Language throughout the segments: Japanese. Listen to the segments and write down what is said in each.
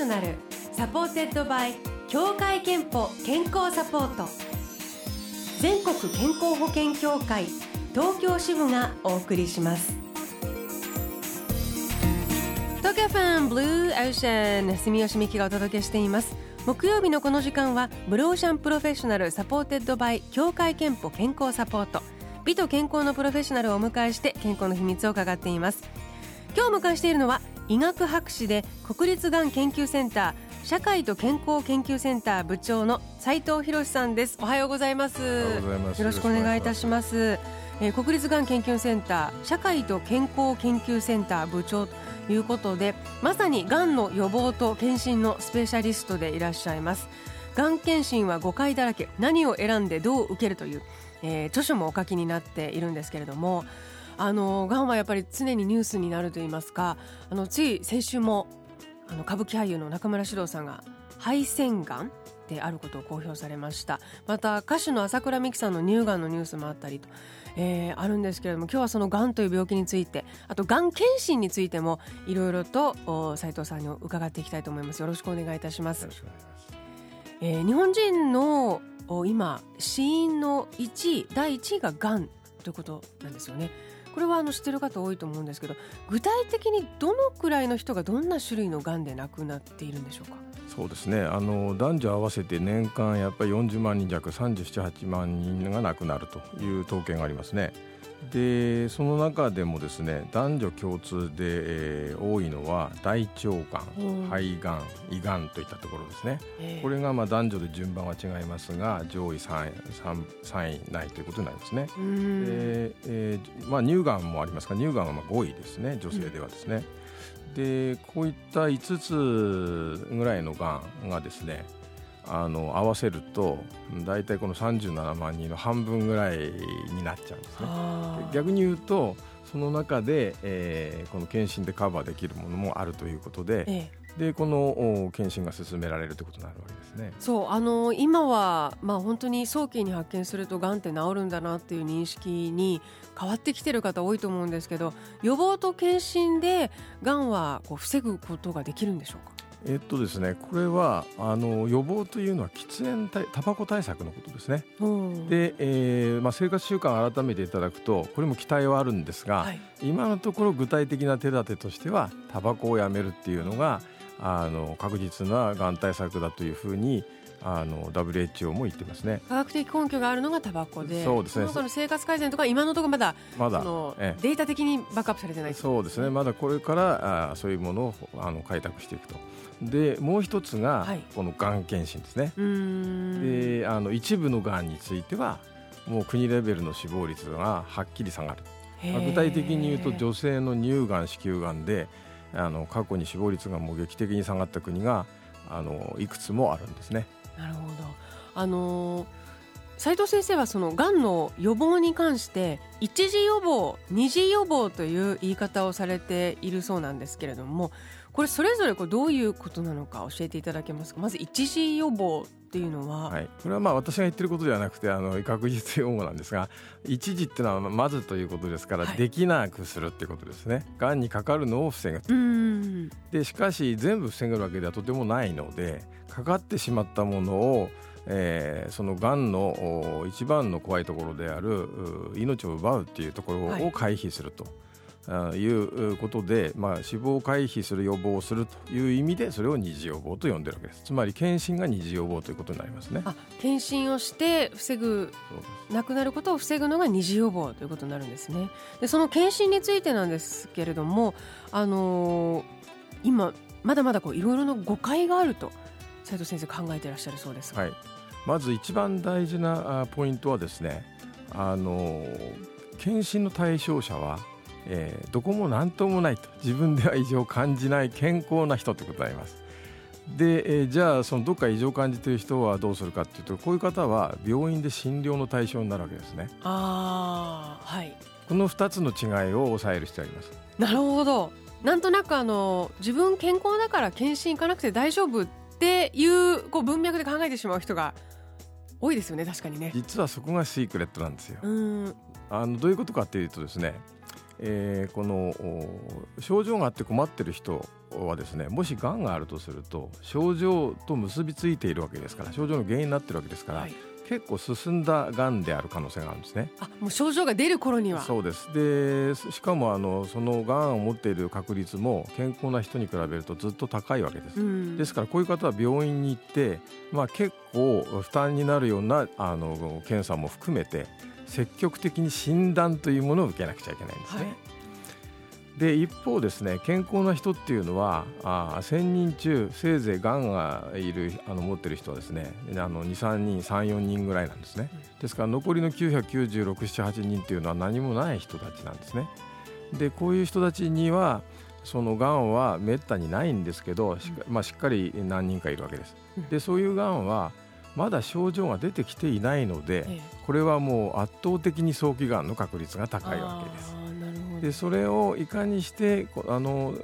ショナル supported by 協会けんぽ健康サポート全国健康保険協会東京支部がお送りします東京 FM Blue Ocean 住吉美紀がお届けしています木曜日のこの時間は Blue Ocean Professional supported by 協会けんぽ健康サポート美と健康のプロフェッショナルをお迎えして健康の秘密を伺っています今日お迎えしているのは医学博士で国立がん研究センター社会と健康研究センター部長の斉藤博さんです。おはようございます。よろしくお願いいたします。えー、国立がん研究センター社会と健康研究センター部長ということでまさにがんの予防と検診のスペシャリストでいらっしゃいます。がん検診は誤解だらけ何を選んでどう受けるという、えー、著書もお書きになっているんですけれどもあのがんはやっぱり常にニュースになると言いますかあのつい先週もあの歌舞伎俳優の中村獅童さんが肺腺がんであることを公表されました。また歌手の朝倉美樹さんの乳がんのニュースもあったりと、えー、あるんですけれども今日はそのがんという病気についてあとがん検診についてもいろいろと斉藤さんに伺っていきたいと思います。よろしくお願いいたします。えー、日本人の今死因の1位第1位ががんということなんですよねこれはあの知ってる方多いと思うんですけど具体的にどのくらいの人がどんな種類のがんで亡くなっているんでしょうか？そうですねあの男女合わせて年間やっぱり40万人弱378万人が亡くなるという統計がありますね。でその中でもですね男女共通で、えー、多いのは大腸がん、肺がん胃がんといったところですね、これがまあ男女で順番は違いますが上位 3, 3, 3位ないということになりますね。でえーまあ、乳がんもありますが乳がんはまあ5位ですね女性ではですね。うん、でこういった5つぐらいのがんがですねあの合わせると大体この37万人の半分ぐらいになっちゃうんですね。逆に言うとその中で、えー、この検診でカバーできるものもあるということで、ええ、でこの検診が進められるということになるわけですね。そうあの今は、まあ、本当に早期に発見するとがんって治るんだなっていう認識に変わってきてる方多いと思うんですけど予防と検診でがんはこう防ぐことができるんでしょうか？えっとですね、これはあの予防というのは喫煙タバコ対策のことですね。で、えーまあ、生活習慣を改めていただくとこれも期待はあるんですが、はい、今のところ具体的な手立てとしてはタバコをやめるっていうのがあの確実ながん対策だというふうにあの WHO も言ってますね。科学的根拠があるのがタバコでそうですね。その生活改善とか今のところまだまだ。そデータ的にバックアップされてないそうですね。まだこれからあそういうものをあの開拓していくと。でもう一つが、このがん検診ですね。であの一部のがんについてはもう国レベルの死亡率がはっきり下がる。具体的に言うと女性の乳がん子宮がんであの過去に死亡率がもう劇的に下がった国があのいくつもあるんですね。なるほどあの斉藤先生はそのがんの予防に関して一次予防二次予防という言い方をされているそうなんですけれどもこれそれぞれこれどういうことなのか教えていただけますか？まず一時予防っていうのは、はい、これはまあ私が言ってることではなくてあの確実用語なんですが一時っていうのはまずということですから、はい、できなくするっていうことですね。がんにかかるのを防ぐでしかし全部防ぐわけではとてもないのでかかってしまったものをえー、そのがんの一番の怖いところである命を奪うっていうところを回避すると。いうことで、まあ、死亡を回避する予防をするという意味でそれを二次予防と呼んでるわけです。つまり検診が二次予防ということになりますね。あ検診をして防ぐ亡くなることを防ぐのが二次予防ということになるんですね。でその検診についてなんですけれども、あのー、今まだまだこういろいろな誤解があると斉藤先生考えていらっしゃるそうですはい、まず一番大事なポイントはですねあの検診の対象者はえー、どこも何ともないと自分では異常を感じない健康な人ということになります。で、えー、じゃあそのどっか異常を感じている人はどうするかというとこういう方は病院で診療の対象になるわけですね。あはい、この2つの違いを抑える必要があります。なるほどなんとなくあの自分健康だから検診行かなくて大丈夫っていうこう文脈で考えてしまう人が多いですよね確かにね実はそこがシークレットなんですよ。あのどういうことかというとですねえー、この症状があって困ってる人はですねもしがんがあるとすると症状と結びついているわけですから症状の原因になってるわけですから、はい、結構進んだがんである可能性があるんですね。あもう症状が出る頃にはそうですでしかもあのそのがんを持っている確率も健康な人に比べるとずっと高いわけです。うん、ですからこういう方は病院に行って、まあ、結構負担になるようなあの検査も含めて積極的に診断というものを受けなくちゃいけないんですね。はいで一方ですね健康な人っていうのはあ1000人中せいぜいがんがいるあの持ってる人はですね23人34人ぐらいなんですね。ですから残りの99678人っていうのは何もない人たちなんですね。でこういう人たちにはそのがんはめったにないんですけどし,、まあ、しっかり何人かいるわけです。でそういうがんはまだ症状が出てきていないので、これはもう圧倒的に早期がんの確率が高いわけです。でそれをいかにしてあの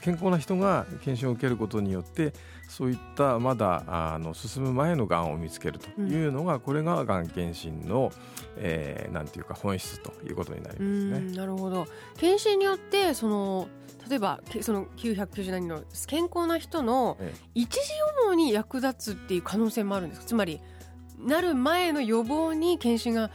健康な人が検診を受けることによってそういったまだあの進む前のがんを見つけるというのが、うん、これががん検診の、えー、なんていうか本質ということになりますね。なるほど。検診によってその例えばその997人の健康な人の一時予防に役立つっていう可能性もあるんですつまりなる前の予防に検診が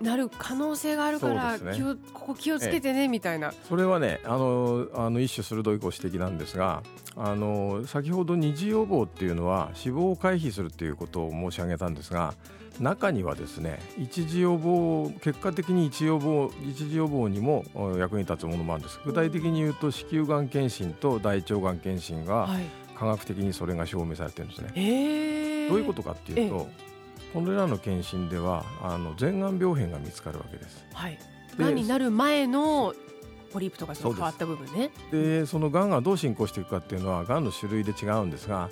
なる可能性があるから、ね、気をここ気をつけてね、みたいな。それはねあのあの一種鋭いご指摘なんですがあの先ほど二次予防っていうのは死亡を回避するっていうことを申し上げたんですが中にはですね一時予防結果的に一予防一時予防にも役に立つものもあるんです。具体的に言うと子宮がん検診と大腸がん検診が科学的にそれが証明されてるんですね、はい、どういうことかっていうと、これらの検診ではあの前がん病変が見つかるわけです。はい、がんになる前のポリープとかその変わった部分ね。でそのがんがどう進行していくかっていうのはがんの種類で違うんですが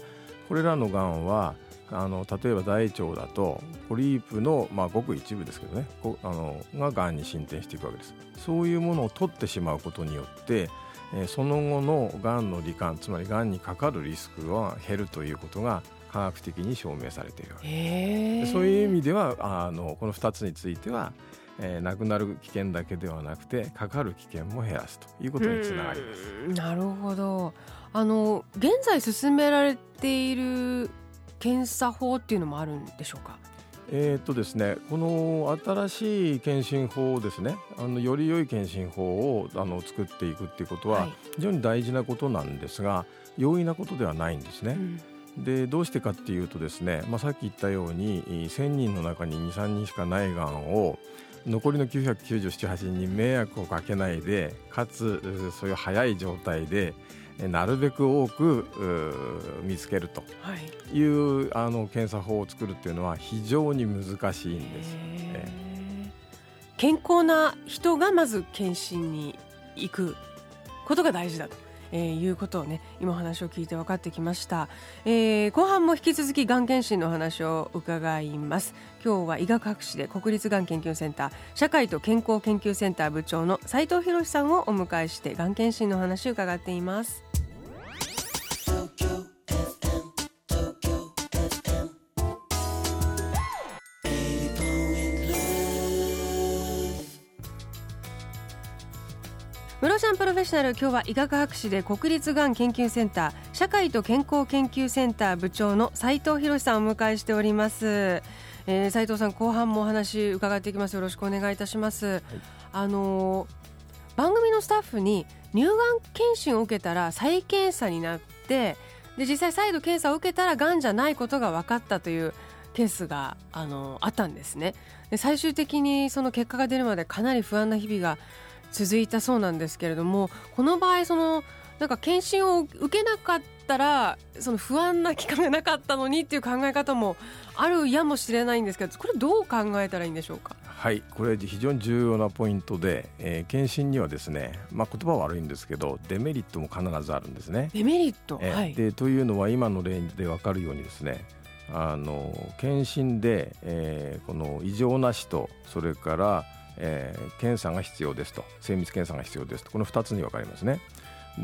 これらのがんはあの例えば大腸だとポリープの、まあ、ごく一部ですけどねあのががんに進展していくわけですそういうものを取ってしまうことによって、えー、その後のがんの罹患つまりがんにかかるリスクは減るということが科学的に証明されているそういう意味ではあのこの2つについては、えー、亡くなる危険だけではなくてかかる危険も減らすということにつながります。なるほど。あの現在進められている検査法っていうのもあるんでしょうか？えーとですね、この新しい検診法をですねあのより良い検診法をあの作っていくっていうことは非常に大事なことなんですが、容易なことではないんですね。うんでどうしてかっていうとですね、まあ、さっき言ったように1000人の中に23人しかないがんを残りの997、8人に迷惑をかけないでかつそういう早い状態でなるべく多く見つけるとい。う、はい、あの検査法を作るっていうのは非常に難しいんです。健康な人がまず検診に行くことが大事だとえー、いうことをね今お話を聞いて分かってきました、えー、後半も引き続きがん検診の話を伺います。今日は医学博士で国立がん研究センター社会と健康研究センター部長の斉藤博さんをお迎えしてがん検診の話を伺っています。室シャンプロフェッショナル今日は医学博士で国立がん研究センター社会と健康研究センター部長の斉藤博さんをお迎えしております、えー、斉藤さん後半もお話伺っていきます。よろしくお願いいたします、はい、あのー、番組のスタッフに乳がん検診を受けたら再検査になってで実際再度検査を受けたらがんじゃないことが分かったというケースがあのあったんですね。で最終的にその結果が出るまでかなり不安な日々が続いたそうなんですけれどもこの場合そのなんか検診を受けなかったらその不安な期間がなかったのにっていう考え方もあるやもしれないんですけどこれどう考えたらいいんでしょうか？はいこれ非常に重要なポイントで、えー、検診にはですね、まあ、言葉は悪いんですけどデメリットも必ずあるんですね。デメリット、えー、はい、でというのは今の例で分かるようにですねあの検診で、えー、この異常なしとそれからえー、検査が必要ですと。精密検査が必要ですと。この2つに分かりますね。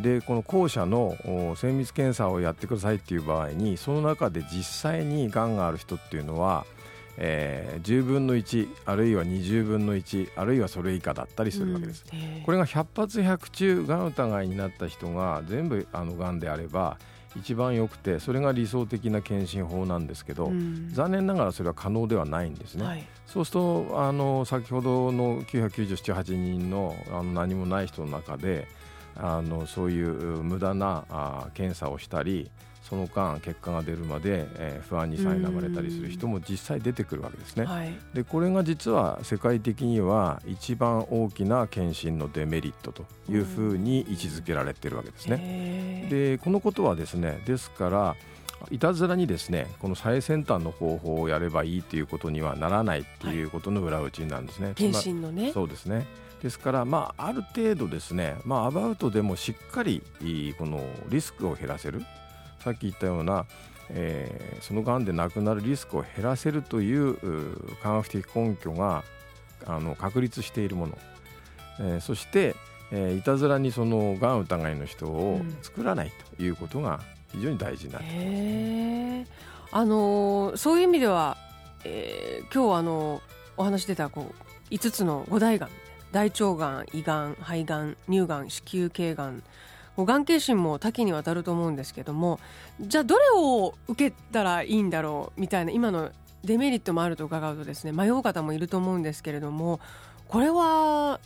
でこの後者の精密検査をやってくださいっていう場合にその中で実際にがんがある人っていうのは、えー、10分の1あるいは20分の1あるいはそれ以下だったりするわけです、うん、これが100発100中がん疑いになった人が全部あのがんであれば一番よくてそれが理想的な検診法なんですけど、うん、残念ながらそれは可能ではないんですね、はい、そうするとあの先ほどの997、8人のあの何もない人の中であのそういう無駄なあ検査をしたりその間結果が出るまで、えー、不安に苛まれたりする人も実際出てくるわけですね。はい、でこれが実は世界的には一番大きな検診のデメリットというふうに位置づけられているわけですね。でこのことはですねですからいたずらにですねこの最先端の方法をやればいいということにはならないということの裏打ちなんですね。はい、検診のね。そうですね。ですから、まあ、ある程度ですね、まあ、アバウトでもしっかりこのリスクを減らせるさっき言ったような、えー、そのがんで亡くなるリスクを減らせるという科学的根拠があの確立しているもの、えー、そして、えー、いたずらにそのがん疑いの人を作らないということが非常に大事になってきます、ね、あのー、そういう意味では、えー、今日あのお話出たこう5つの五大がん大腸がん胃がん肺がん乳がん子宮頸がんがん検診も多岐にわたると思うんですけどもじゃあどれを受けたらいいんだろうみたいな今のデメリットもあると伺うとですね迷う方もいると思うんですけれどもこれは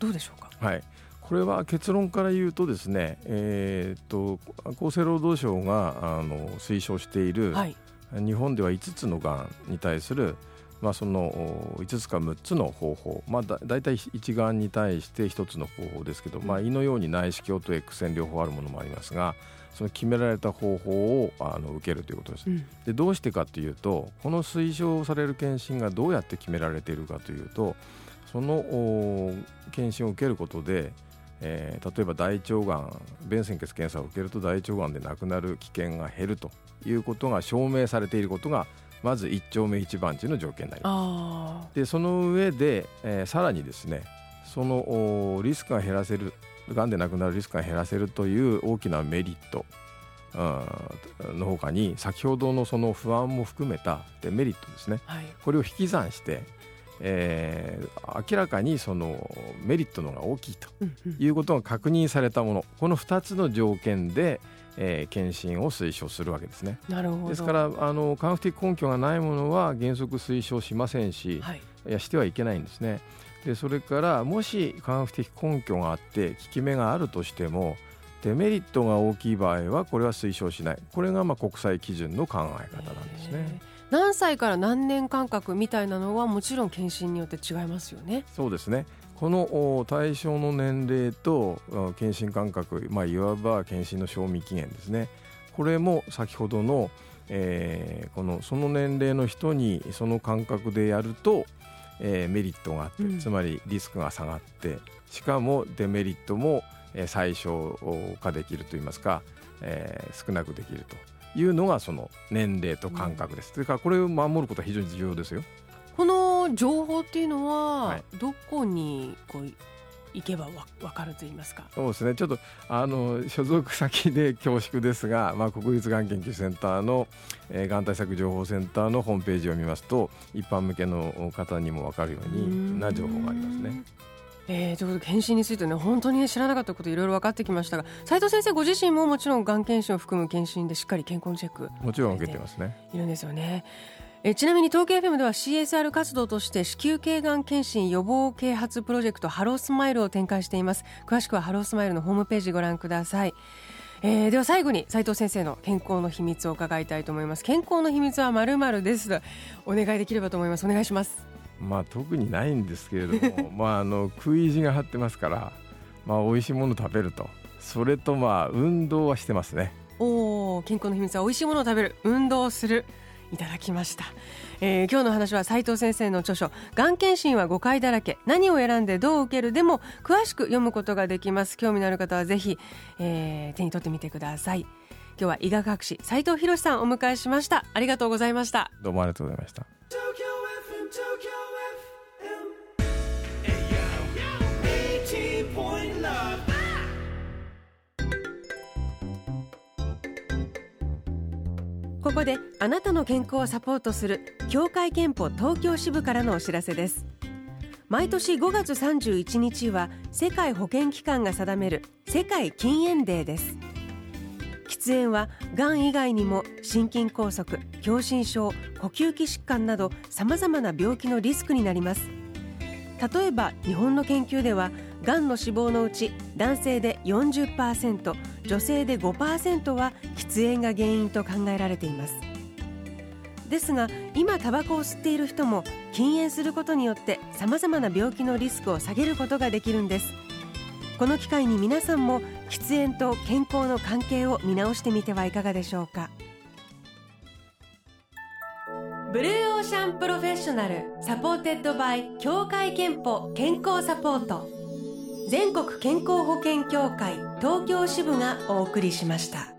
どうでしょうか？はいこれは結論から言うとですね、えー、っと厚生労働省があの推奨している、はい、日本では5つのがんに対するまあ、その5つか6つの方法、まあ、だ大体一眼に対して1つの方法ですけど、まあ、胃のように内視鏡と X 線両方あるものもありますがその決められた方法をあの受けるということです、うん、でどうしてかというとこの推奨される検診がどうやって決められているかというとその検診を受けることでえー、例えば大腸がん便潜血検査を受けると大腸がんで亡くなる危険が減るということが証明されていることがまず一丁目一番地の条件になります。でその上で、えー、さらにですねそのリスクが減らせるがんで亡くなるリスクが減らせるという大きなメリットのほかに先ほどのその不安も含めたデメリットですね、はい、これを引き算して、えー、明らかにそのメリットの方が大きいということが確認されたもの、この2つの条件で、えー、検診を推奨するわけですね。なるほどですからあの科学的根拠がないものは原則推奨しませんし、はい、いやしてはいけないんですね。でそれからもし科学的根拠があって効き目があるとしてもデメリットが大きい場合はこれは推奨しないこれがまあ国際基準の考え方なんですね。何歳から何年間隔みたいなのはもちろん検診によって違いますよね。そうですね。この対象の年齢と検診間隔、まあ、いわば検診の賞味期限ですね。これも先ほどの,、えー、このその年齢の人にその間隔でやると、えー、メリットがあって、うん、つまりリスクが下がってしかもデメリットも最小化できるといいますか、えー、少なくできるというのがその年齢と間隔です。うん、それからこれを守ることは非常に重要ですよ。この情報っていうのは、どこにこう行けばわ分かると言いますか？そうですねちょっとあの所属先で恐縮ですが、まあ、国立がん研究センターの、えー、がん対策情報センターのホームページを見ますと一般向けの方にも分かるようにな情報がありますね。えー、ということで検診についてね本当に、ね、知らなかったこといろいろ分かってきましたが斉藤先生ご自身ももちろんがん検診を含む検診でしっかり健康チェックもちろん受けてますね。いるんですよね。えちなみに東京 FM では CSR 活動として子宮頸がん検診予防啓発プロジェクトハロースマイルを展開しています。詳しくはハロースマイルのホームページご覧ください、えー、では最後に斉藤先生の健康の秘密を伺いたいと思います。健康の秘密はまるまるです。お願いできればと思います。お願いしますまあ特にないんですけれども まああの食い意地が張ってますからまあ美味しいもの食べると。それとまあ運動はしてますね。おお健康の秘密は美味しいものを食べる。運動する。いただきました、えー、今日の話は斉藤先生の著書「がん検診は誤解だらけ何を選んでどう受ける」でも詳しく読むことができます。興味のある方はぜひ、えー、手に取ってみてください。今日は医学博士斉藤博さんをお迎えしました。ありがとうございました。どうもありがとうございましたここであなたの健康をサポートする協会憲法東京支部からのお知らせです。毎年5月31日は世界保健機関が定める世界禁煙デーです。喫煙はがん以外にも心筋梗塞狭心症呼吸器疾患などさまざまな病気のリスクになります。例えば日本の研究ではがんの死亡のうち男性で40%女性で5%は喫煙が原因と考えられています。ですが今タバコを吸っている人も禁煙することによってさまざまな病気のリスクを下げることができるんです。この機会に皆さんも喫煙と健康の関係を見直してみてはいかがでしょうか。 Blue Ocean Professional supported by 協会けんぽ健康サポート。全国健康保険協会東京支部がお送りしました。